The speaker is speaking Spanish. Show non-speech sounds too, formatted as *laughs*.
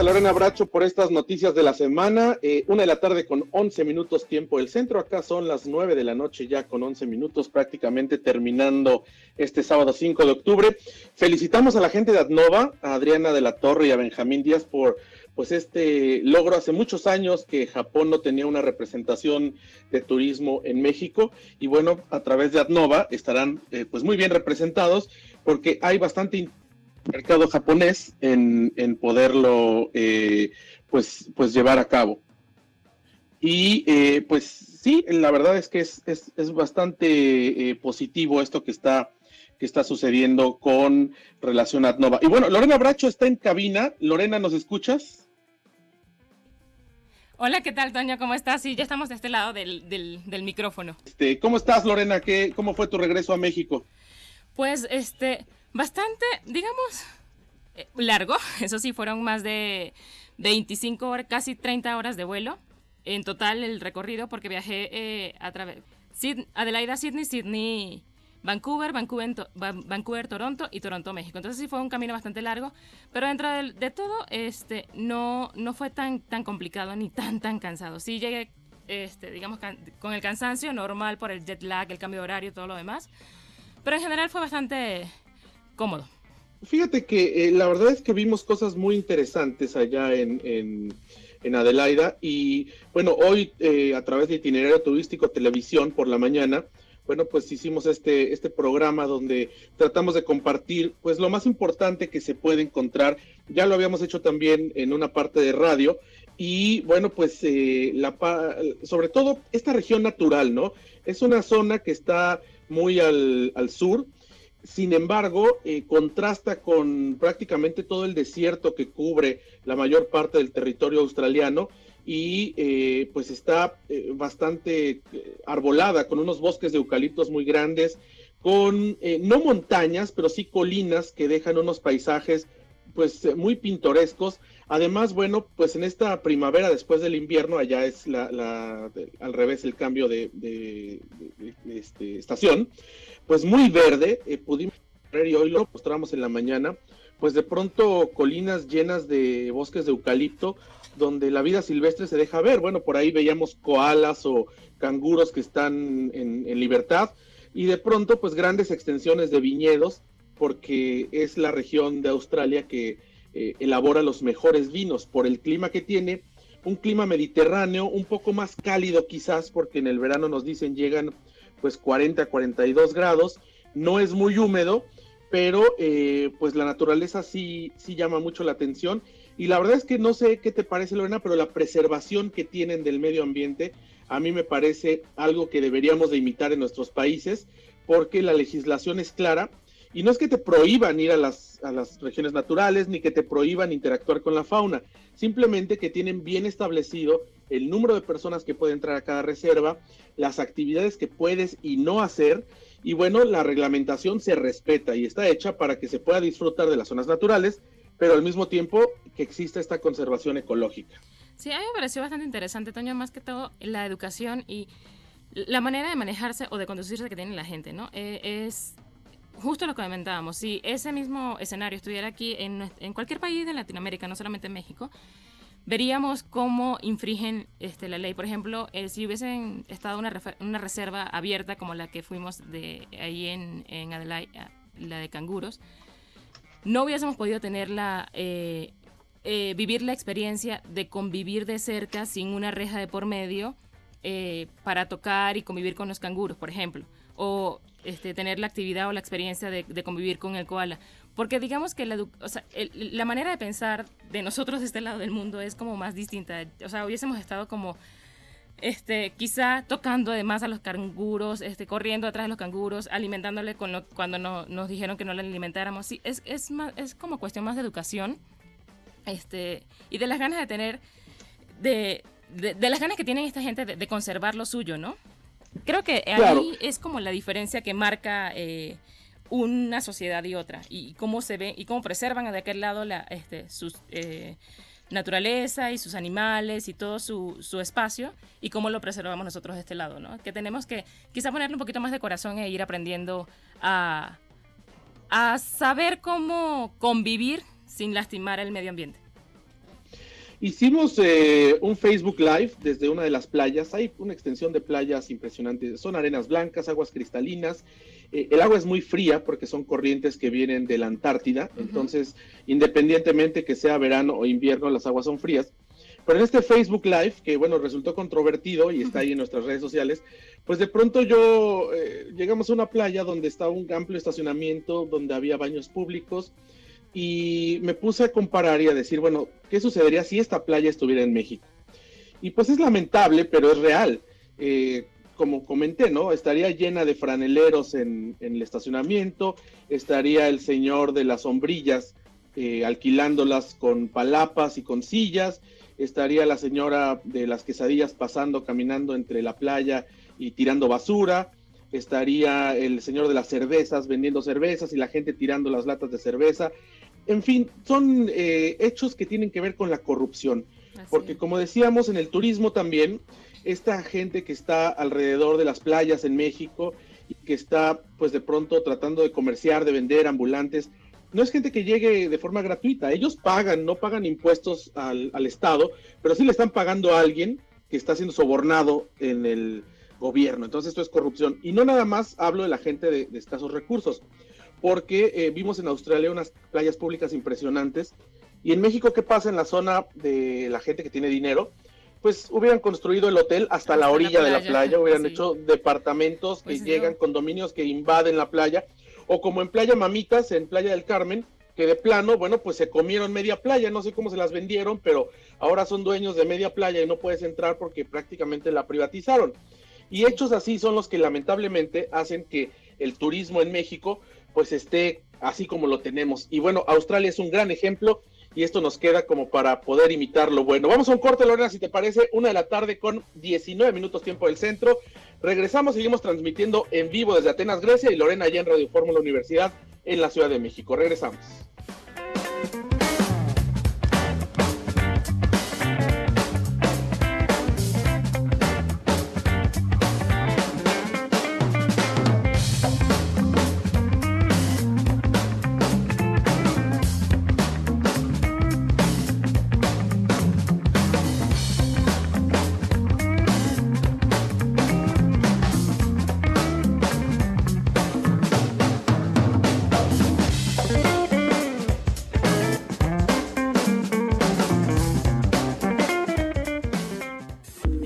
a Lorena Bracho por estas noticias de la semana. Eh, una de la tarde con 11 minutos tiempo del centro. Acá son las 9 de la noche ya con 11 minutos prácticamente terminando este sábado 5 de octubre. Felicitamos a la gente de Adnova, a Adriana de la Torre y a Benjamín Díaz por pues este logro hace muchos años que Japón no tenía una representación de turismo en México y bueno, a través de Adnova estarán eh, pues muy bien representados porque hay bastante mercado japonés en, poderlo eh, pues, pues llevar a cabo. Y eh, pues sí, la verdad es que es, bastante eh, positivo esto que está, que está sucediendo con relación a Nova. Y bueno, Lorena Bracho está en cabina. Lorena, ¿nos escuchas? Hola, ¿qué tal, Toño? ¿Cómo estás? Sí, ya estamos de este lado del, del, micrófono. Este, ¿Cómo estás, Lorena? ¿Qué, ¿Cómo fue tu regreso a México? Pues, este, bastante, digamos, eh, largo. *laughs* Eso sí, fueron más de 25 horas, casi 30 horas de vuelo. En total el recorrido, porque viajé eh, a través... Adelaida, Sydney, Sydney, Vancouver, Vancouver, Vancouver, Toronto y Toronto, México. Entonces sí fue un camino bastante largo, pero dentro de, todo este, no, no fue tan, tan complicado ni tan, tan cansado. Sí llegué, este, digamos, con el cansancio normal por el jet lag, el cambio de horario y todo lo demás, pero en general fue bastante cómodo. Fíjate que eh, la verdad es que vimos cosas muy interesantes allá en, en, Adelaida y bueno, hoy eh, a través de itinerario turístico televisión por la mañana, bueno, pues hicimos este, este programa donde tratamos de compartir pues lo más importante que se puede encontrar. Ya lo habíamos hecho también en una parte de radio y bueno, pues eh, sobre todo esta región natural, ¿no? Es una zona que está muy al, al sur, sin embargo, eh, contrasta con prácticamente todo el desierto que cubre la mayor parte del territorio australiano y eh, pues está eh, bastante arbolada con unos bosques de eucaliptos muy grandes, con no montañas, pero sí colinas que dejan unos paisajes pues muy pintorescos. Además, bueno, pues en esta primavera después del invierno, allá es la, al revés el cambio de, este, estación, pues muy verde, eh, pudimos ver y hoy lo mostramos en la mañana, pues de pronto colinas llenas de bosques de eucalipto, donde la vida silvestre se deja ver. Bueno, por ahí veíamos koalas o canguros que están en, libertad, y de pronto, pues grandes extensiones de viñedos, porque es la región de Australia que eh, elabora los mejores vinos por el clima que tiene, un clima mediterráneo, un poco más cálido quizás, porque en el verano nos dicen llegan pues 40 a 42 grados, no es muy húmedo, pero eh, pues la naturaleza sí, sí llama mucho la atención. Y la verdad es que no sé qué te parece, Lorena, pero la preservación que tienen del medio ambiente a mí me parece algo que deberíamos de imitar en nuestros países, porque la legislación es clara y no es que te prohíban ir a las, a las regiones naturales ni que te prohíban interactuar con la fauna, simplemente que tienen bien establecido el número de personas que pueden entrar a cada reserva, las actividades que puedes y no hacer, y bueno, la reglamentación se respeta y está hecha para que se pueda disfrutar de las zonas naturales, pero al mismo tiempo que exista esta conservación ecológica. Sí, a mí me pareció bastante interesante, Toño, más que todo la educación y la manera de manejarse o de conducirse que tiene la gente, ¿no? Eh, es justo lo que comentábamos, si ese mismo escenario estuviera aquí en, cualquier país de Latinoamérica, no solamente en México, veríamos cómo infringen este, la ley. Por ejemplo, eh, si hubiesen estado una, una reserva abierta como la que fuimos de ahí en, en Adelaide, la de canguros, no hubiésemos podido tener la, eh, eh, vivir la experiencia de convivir de cerca sin una reja de por medio para tocar y convivir con los canguros, por ejemplo. O este, tener la actividad o la experiencia de, convivir con el koala. Porque digamos que la, sea, la manera de pensar de nosotros de este lado del mundo es como más distinta. O sea, hubiésemos estado como, este, quizá tocando además a los canguros, este, corriendo atrás de los canguros, alimentándole con lo, cuando no, nos dijeron que no le alimentáramos. Sí, es, es, más, es como cuestión más de educación este, y de las ganas de tener, de, de, las ganas que tienen esta gente de, conservar lo suyo, ¿no? Creo que ahí es como la diferencia que marca... Eh, una sociedad y otra y cómo se ve y cómo preservan de aquel lado la, este, sus, eh, naturaleza y sus animales y todo su, su, espacio y cómo lo preservamos nosotros de este lado, ¿no? Que tenemos que quizá ponerle un poquito más de corazón e ir aprendiendo a, a saber cómo convivir sin lastimar el medio ambiente. Hicimos eh, un Facebook Live desde una de las playas. Hay una extensión de playas impresionantes. Son arenas blancas, aguas cristalinas. Eh, el agua es muy fría porque son corrientes que vienen de la Antártida. Entonces, independientemente que sea verano o invierno, las aguas son frías. Pero en este Facebook Live, que bueno, resultó controvertido y está ahí en nuestras redes sociales, pues de pronto yo eh, llegamos a una playa donde estaba un amplio estacionamiento, donde había baños públicos y me puse a comparar y a decir, bueno, ¿qué sucedería si esta playa estuviera en México? Y pues es lamentable, pero es real. Eh, como comenté, ¿no? Estaría llena de franeleros en, el estacionamiento, estaría el señor de las sombrillas eh, alquilándolas con palapas y con sillas, estaría la señora de las quesadillas pasando, caminando entre la playa y tirando basura, estaría el señor de las cervezas vendiendo cervezas y la gente tirando las latas de cerveza. En fin, son eh, hechos que tienen que ver con la corrupción. porque como decíamos, en el turismo también, esta gente que está alrededor de las playas en México y que está pues de pronto tratando de comerciar, de vender ambulantes, no es gente que llegue de forma gratuita. Ellos pagan, no pagan impuestos al, al Estado, pero sí le están pagando a alguien que está siendo sobornado en el, gobierno. Entonces esto es corrupción. Y no nada más hablo de la gente de, escasos recursos, porque eh, vimos en Australia unas playas públicas impresionantes. Y en México, ¿qué pasa en la zona de la gente que tiene dinero? Pues hubieran construido el hotel hasta, la orilla de la playa, *laughs* hubieran hecho departamentos que pues llegan, condominios que invaden la playa, o como en Playa Mamitas, en Playa del Carmen, que de plano, bueno, pues se comieron media playa, no sé cómo se las vendieron, pero ahora son dueños de media playa y no puedes entrar porque prácticamente la privatizaron. Y hechos así son los que lamentablemente hacen que el turismo en México pues esté así como lo tenemos. Y bueno, Australia es un gran ejemplo y esto nos queda como para poder imitarlo. Bueno, vamos a un corte, Lorena, si te parece, una de la tarde con 19 minutos tiempo del centro. Regresamos, seguimos transmitiendo en vivo desde Atenas, Grecia y Lorena allá en Radio Fórmula Universidad en la Ciudad de México. Regresamos.